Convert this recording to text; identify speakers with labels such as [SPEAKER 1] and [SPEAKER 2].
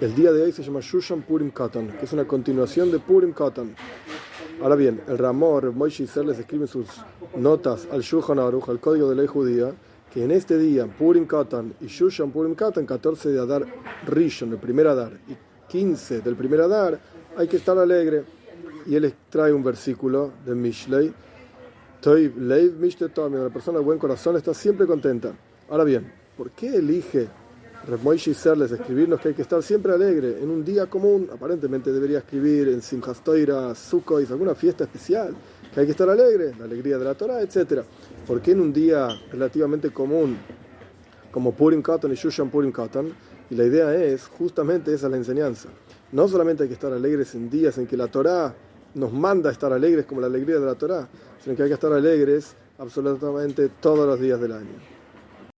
[SPEAKER 1] El día de hoy se llama Shushan Purim Katan, que es una continuación de Purim Katan. Ahora bien, el Ramor, Moishe les escribe sus notas al Shulchan Aruch, al código de ley judía, que en este día, Purim Katan y Shushan Purim Katan, 14 de Adar Rishon, el primer Adar, y 15 del primer Adar, hay que estar alegre. Y él trae un versículo de Mishlei, Toiv Leiv Mishtetome, la persona de buen corazón está siempre contenta. Ahora bien, ¿por qué elige Moishe Serles escribirnos que hay que estar siempre alegre en un día común? Aparentemente debería escribir en Simchas Toira, Sukkot, alguna fiesta especial, que hay que estar alegre, la alegría de la Torah, etc. ¿Por qué en un día relativamente común como Purim Katan y Shushan Purim Katan? Y la idea es, justamente esa es la enseñanza. No solamente hay que estar alegres en días en que la Torah nos manda a estar alegres como la alegría de la Torah, sino que hay que estar alegres absolutamente todos los días del año.